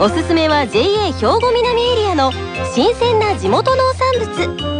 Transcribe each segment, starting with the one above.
おすすめは JA 兵庫南エリアの新鮮な地元農産物。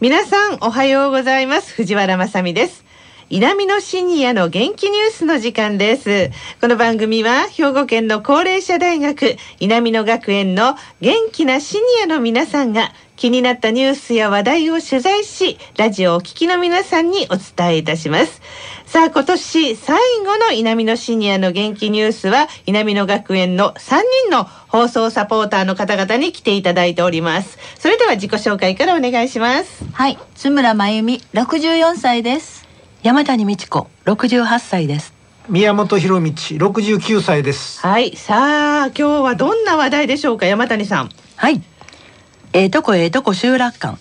皆さんおはようございます。藤原まさです。南のシニアの元気ニュースの時間です。この番組は兵庫県の高齢者大学南野学園の元気なシニアの皆さんが気になったニュースや話題を取材しラジオをお聞きの皆さんにお伝えいたします。さあ今年最後の南のシニアの元気ニュースは南野学園の3人の放送サポーターの方々に来ていただいております。それでは自己紹介からお願いします。はい、津村真由美、64歳です。山谷美智子68歳です。宮本博道69歳です。はいさあ今日はどんな話題でしょうか山谷さん。はいええとこええとこ集落館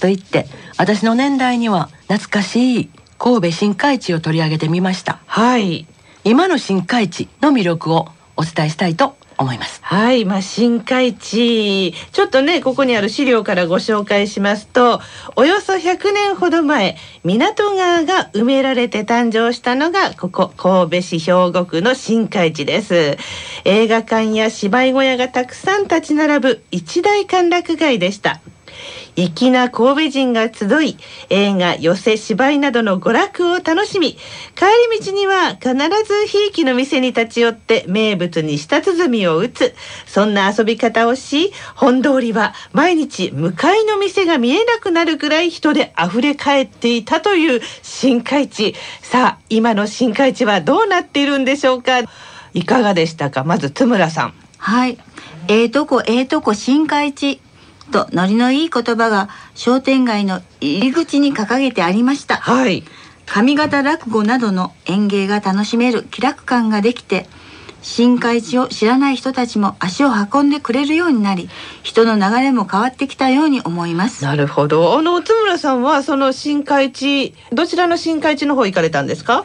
と言って私の年代には懐かしい神戸新海地を取り上げてみました。はい。今の新海地の魅力をお伝えしたいと思いますはい、まあ、深海地。ちょっとね、ここにある資料からご紹介しますと、およそ100年ほど前、港川が埋められて誕生したのが、ここ、神戸市兵庫区の新海地です。映画館や芝居小屋がたくさん立ち並ぶ一大歓楽街でした。粋な神戸人が集い映画寄せ芝居などの娯楽を楽しみ帰り道には必ずひいきの店に立ち寄って名物に舌鼓を打つ。そんな遊び方をし本通りは毎日向かいの店が見えなくなるくらい人で溢れ返っていたという新海地。さあ今の新海地はどうなっているんでしょうか？いかがでしたか？まず津村さん。はい、ええとこええとこ新海地。とノリのいい言葉が商店街の入り口に掲げてありました。はい上方落語などの演芸が楽しめる気楽感ができて、新海地を知らない人たちも足を運んでくれるようになり、人の流れも変わってきたように思います。なるほど。あの津村さんはその新海地どちらの新海地の方行かれたんですか？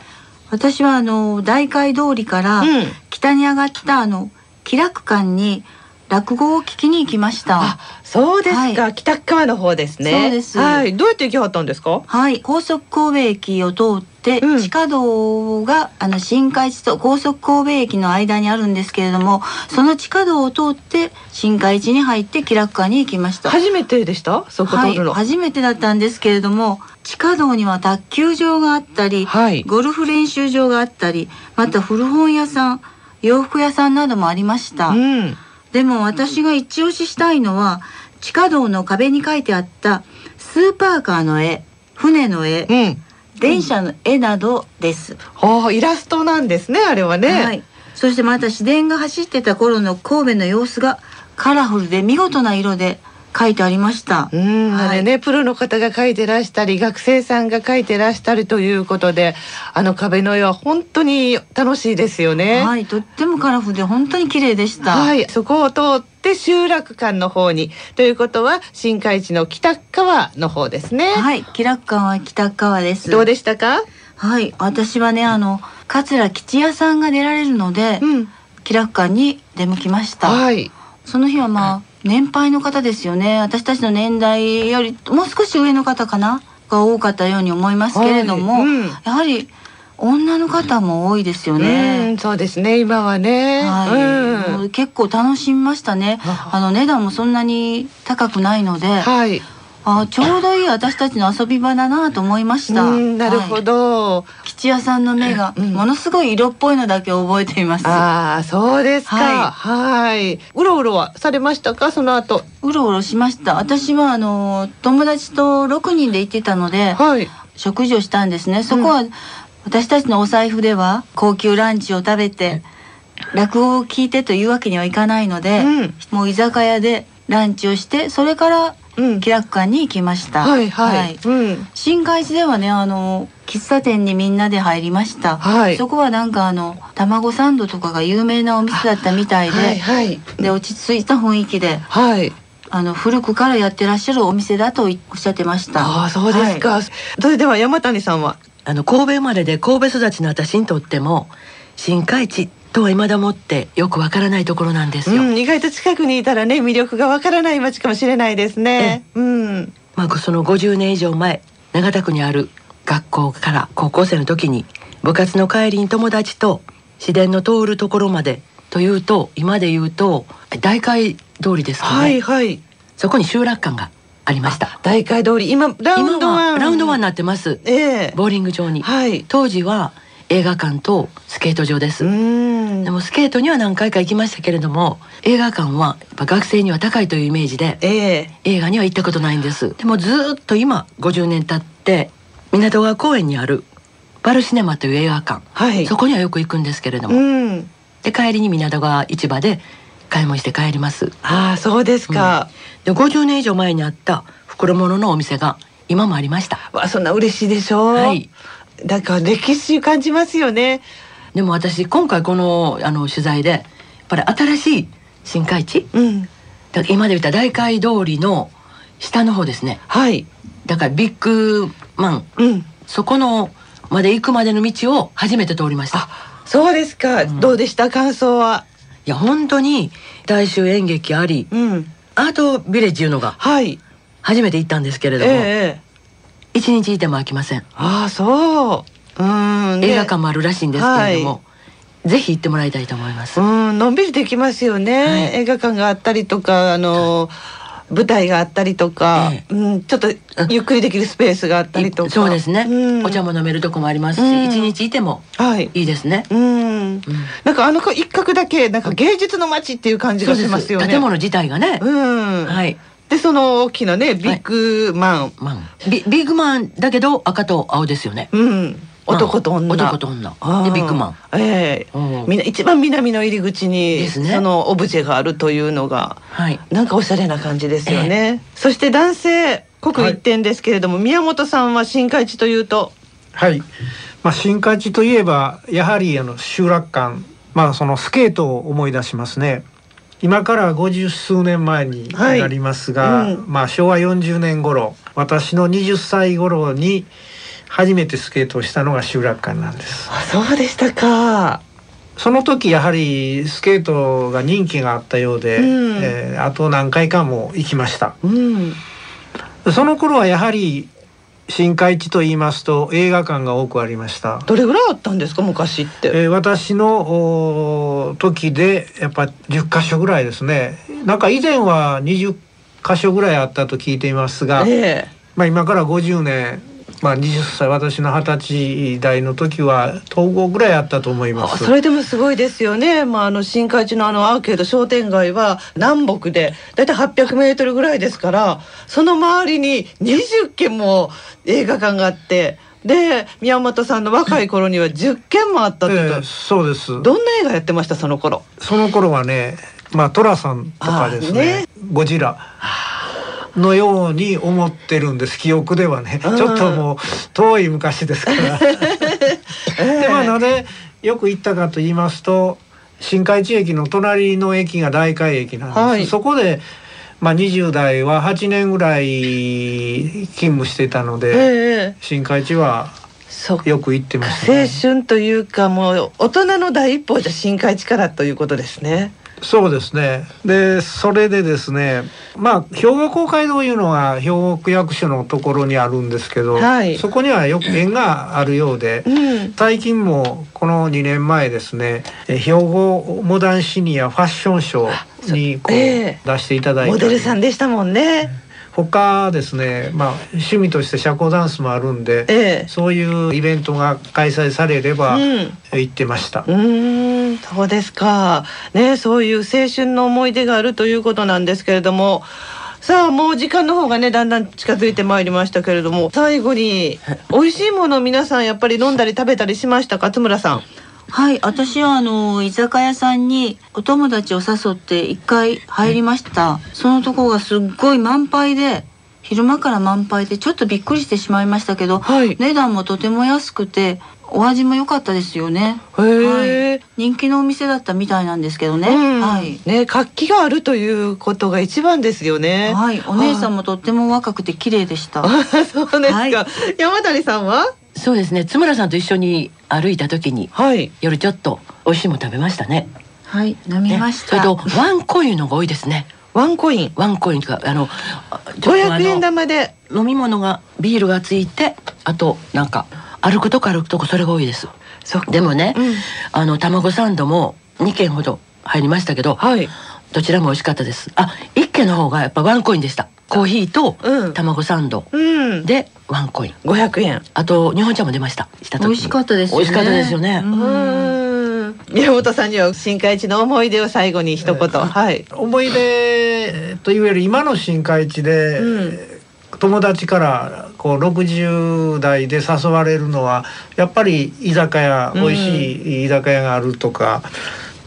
私はあの大街通りからうん北に上がったあの気楽館に落語を聞きに行きました。あ、そうですか。は北側の方ですね。そうですはい。どうやって行きはったんですか？はい、高速神戸駅を通って、うん地下道があの新海地と高速神戸駅の間にあるんですけれどもその地下道を通って新海地に入って気楽館に行きました。初めてでした？そこはい、通るの。初めてだったんですけれども地下道には卓球場があったり、はいゴルフ練習場があったりまた古本屋さん洋服屋さんなどもありました。うん。でも私が一押ししたいのは地下道の壁に書いてあったスーパーカーの絵船の絵うん。電車の絵などです、ああ、イラストなんですね。あれはね。はい、そしてまた市電が走ってた頃の神戸の様子がカラフルで見事な色で書いてありました。うん、はい。あれね、プロの方が描いてらしたり、学生さんが描いてらしたりということで、あの壁の絵は本当に楽しいですよね。はいとってもカラフルで本当に綺麗でした。はい、そこを通って集落間の方に。ということは新海地の北側の方ですね。はい気楽館は北川です。どうでしたか？はい私はねあの桂吉屋さんが出られるので、うん、気楽館に出向きました、はい、その日はまあ年配の方ですよね。私たちの年代よりもう少し上の方かな？が多かったように思いますけれども、はいうん。やはり女の方も多いですようねん、。そうですね。今はね。はい、もう、うん結構楽しみましたね。あ。あの値段もそんなに高くないので、はい、あちょうどいい私たちの遊び場だなと思いました。うん、なるほはいど。吉屋さんの目がうんものすごい色っぽいのだけ覚えています。ああ、そうですか。ははい。うろうろはされましたか？その後。うろうろしました。私はあの友達と6人で行ってたので、はい。食事をしたんですね。そこは、私たちのお財布では高級ランチを食べて落語を聞いてというわけにはいかないので、うんもう居酒屋でランチをしてそれからうん気楽館に行きました。はいはい、うん。新海地ではねあの喫茶店にみんなで入りました、はい。そこはなんかあの卵サンドとかが有名なお店だったみたいで、はいはい。で落ち着いた雰囲気ではい。あの古くからやってらっしゃるお店だとおっしゃってました。ああそうですか、はい。それでは山谷さんはあの神戸生まれで神戸育ちの私にとっても新海地とは未だもってよくわからないところなんですよ。うん、意外と近くにいたらね魅力がわからない街かもしれないですね。うん、まあその50年以上前長田区にある学校から高校生の時に部活の帰りに友達と市電の通るところまでというと今で言うと大会通りですかね、はいはい。そこに集落館がありました。大会通り。今ラウンド今ワン。はラウンドワンになってます。ええ。ボーリング場に、はい。当時は映画館とスケート場です、うんで。もスケートには何回か行きましたけれども映画館は学生には高いというイメージでええ映画には行ったことないんですでもずーっと今50年経って港川公園にあるバルシネマという映画館、はい。そこにはよく行くんですけれども、うん。で帰りに港川市場で買い物して帰りますああそうですか。で50年以上前にあった袋物のお店が今もありましたわそんな嬉しいでしょう。はい。だから歴史感じますよね。でも私今回このあの取材でやっぱり新しい新海地？うん。だ今で言った大会通りの下の方ですねはい。だからビッグマンうん。そこのまで行くまでの道を初めて通りましたそうですか。んどうでした？感想は？いや本当に大衆演劇ありうん。アートビレッジいうのがはい。初めて行ったんですけれえども、え一日いても飽きません。ああそう。うん。ね。映画館もあるらしいんですけれども、ぜひ行ってもらいたいと思います、うん、のんびりできますよね、はい。映画館があったりとかあの、舞台があったりとか、えうん、ちょっとゆっくりできるスペースがあったりとか。そうですね、うん。お茶も飲めるとこもありますし、うん。一日いてもはい。いいですね、うん、なんかあの一角だけなんか芸術の街っていう感じがしますよね。建物自体がね、うん、はいでその大きなねビッグマン、まあ、ビビッグマンだけど赤と青ですよね。うん。男と女、男と女。でビッグマン。ええ。うん。みんな一番南の入り口に、ですね。そのオブジェがあるというのがはい。なんかおしゃれな感じですよね。そして男性国一点ですけれども、宮本さんは新海地というと、はい。まあ新海地といえばやはりあの集落館、まあそのスケートを思い出しますね。今から50数年前にはいなりますが、うんまあ昭和40年頃、私の20歳頃に初めてスケートをしたのが集落館なんです。あそうでしたか。その時やはりスケートが人気があったようで、うんえーあと何回かも行きました。うん、その頃はやはり新海地と言いますと映画館が多くありました。どれぐらいあったんですか？昔って。えー私のおー時でやっぱ10箇所ぐらいですね。なんか以前は20箇所ぐらいあったと聞いていますが、えまあ今から50年、まあ20歳私の20歳代の時は統合ぐらいあったと思いえます。あそれでもすごいですよね。まああの新海地のあのアーケード商店街は南北でだいたい800メートルぐらいですから、その周りに20軒も映画館があって、で宮本さんの若い頃には10軒もあったってえーそうです。どんな映画やってましたその頃？その頃はね、まあトラさんとかですね、ゴジラのように思ってるんです。記憶ではね、うんちょっともう遠い昔ですから。でまあなぜよく行ったかと言いますと、新海地駅の隣の駅が大海駅なんです。はいそこで。まあ20代は8年ぐらい勤務してたので、ええ新海地はよく行ってました、ね。青春というかもう大人の第一歩じゃ深海地からということですね。そうですね。で、それでですね、まあ兵庫公会堂いうのは兵庫区役所のところにあるんですけど、はいそこにはよく縁があるようでう、ん。最近もこの2年前ですね、え兵庫モダンシニアファッションショーにこうええ出していただいたりモデルさんでしたもんね。他ですね、まあ趣味として社交ダンスもあるんで、ええ。そういうイベントが開催されればうん行ってました。うーん、そうですか。ね、そういう青春の思い出があるということなんですけれども。さあもう時間の方がねだんだん近づいてまいりましたけれども最後に美味しいものを皆さんやっぱり飲んだり食べたりしましたか？津村さんはい、私はあの居酒屋さんにお友達を誘って一回入りました。そのとこがすっごい満杯で、昼間から満杯でちょっとびっくりしてしまいましたけど、はい値段もとても安くて、お味も良かったですよね。へえ、はい、人気のお店だったみたいなんですけどね。うん。はい。ね活気があるということが一番ですよね。はい、お姉さんもとっても若くて綺麗でした。あそうですか、はい。山谷さんは？そうですね。津村さんと一緒に歩いた時にはい。夜ちょっと美味しいもの食べましたね。はい、飲みました。ね。それとワンコインのが多いですね。ワンコイン。ワンコインとかあのあちょっとあ500の円玉で。飲み物がビールがついてあとなんか歩くとこ歩くとこそれが多いです。そでもね、うん。あの卵サンドも2軒ほど入りましたけどはい。どちらも美味しかったです。あ一軒の方がやっぱワンコインでした。コーヒーとうん。卵サンド。うん。でワンコイン。500円。あと日本茶も出ました。美味しかったですよね。美味しかったですよね、宮本さんには新海地の思い出を最後に一言、はい。思い出というより今の新海地で、うん。友達からこう60代で誘われるのはやっぱり居酒屋、うん。美味しい居酒屋があるとか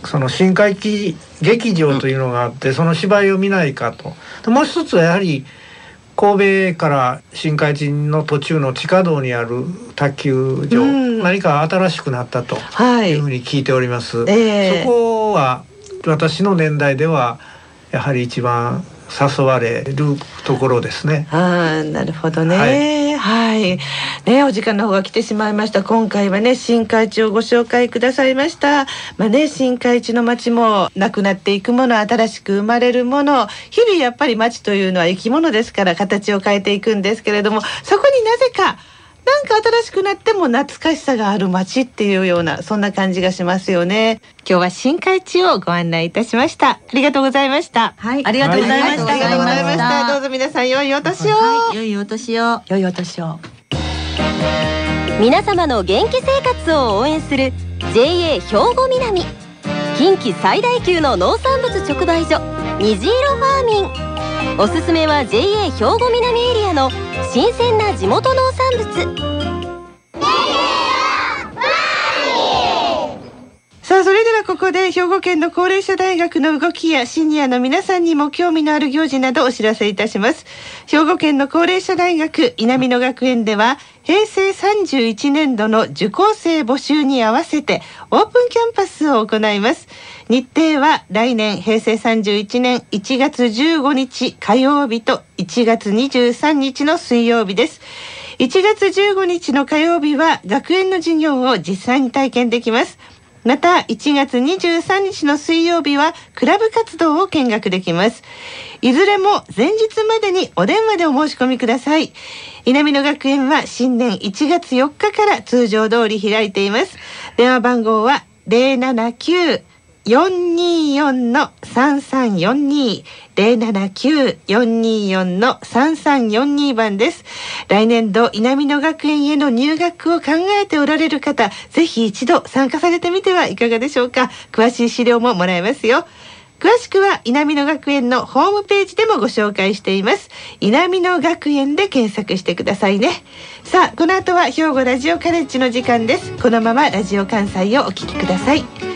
その新海地劇場というのがあって、その芝居を見ないかと。でもう一つはやはり神戸から新海地の途中の地下道にある卓球場、うん。何か新しくなったとはい。いうふうに聞いております。ええ。そこは私の年代ではやはり一番誘われるところですね。ああなるほどね。はい、ねお時間の方が来てしまいました。今回はね新海地をご紹介くださいました。まあね新海地の街もなくなっていくもの新しく生まれるもの日々やっぱり街というのは生き物ですから形を変えていくんですけれどもそこになぜかなんか新しくなっても懐かしさがある街っていうようなそんな感じがしますよね。今日は新海地をご案内いたしました。ありがとうございました。はい、ありがとうございました。ありがとうございました。どうぞ皆さん良いお年を、はい、良い。お年を。良いお年を。皆様の元気生活を応援する JA 兵庫南。近畿最大級の農産物直売所虹色ファーミンおすすめは JA 兵庫南エリアの新鮮な地元農産物。さあそれではここで兵庫県の高齢者大学の動きやシニアの皆さんにも興味のある行事などお知らせいたします。兵庫県の高齢者大学稲美野学園では平成31年度の受講生募集に合わせてオープンキャンパスを行います。日程は来年平成31年1月15日火曜日と1月23日の水曜日です。1月15日の火曜日は学園の授業を実際に体験できます。また1月23日の水曜日はクラブ活動を見学できます。いずれも前日までにお電話でお申し込みください。南野学園は新年1月4日から通常通り開いています。電話番号は079-424 079 424の3342 079-424の3342番です。来年度稲美野学園への入学を考えておられる方、ぜひ一度参加されてみてはいかがでしょうか。詳しい資料ももらえますよ。詳しくは稲美野学園のホームページでもご紹介しています。稲美野学園で検索してくださいね。さあ、この後は兵庫ラジオカレッジの時間です。このままラジオ関西をお聞きください。